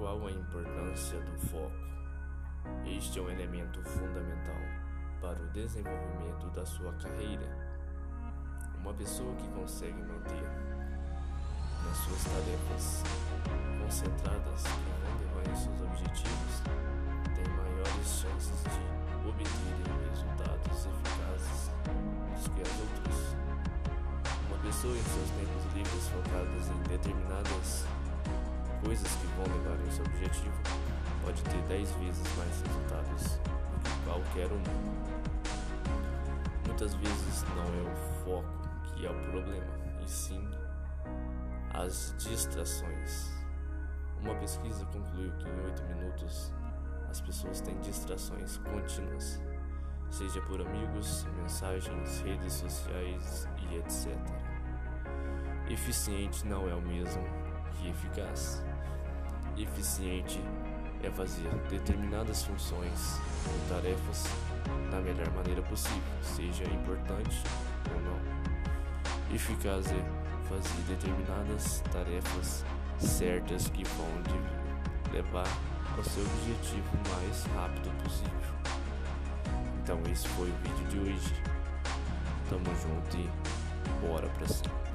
Qual a importância do foco? Este é um elemento fundamental para o desenvolvimento da sua carreira. Uma pessoa que consegue manter nas suas tarefas concentradas e levar seus objetivos tem maiores chances de obter resultados eficazes do que as outras. Uma pessoa em seus tempos livres focadas em determinadas coisas que vão levar a esse objetivo, pode ter 10 vezes mais resultados do que qualquer um. Muitas vezes não é o foco que é o problema, e sim as distrações. Uma pesquisa concluiu que em 8 minutos as pessoas têm distrações contínuas, seja por amigos, mensagens, redes sociais e etc. Eficiente não é o mesmo que eficaz. Eficiente é fazer determinadas funções ou tarefas da melhor maneira possível, seja importante ou não. Eficaz é fazer determinadas tarefas certas que vão levar ao seu objetivo mais rápido possível. Então esse foi o vídeo de hoje. Tamo junto e bora pra cima.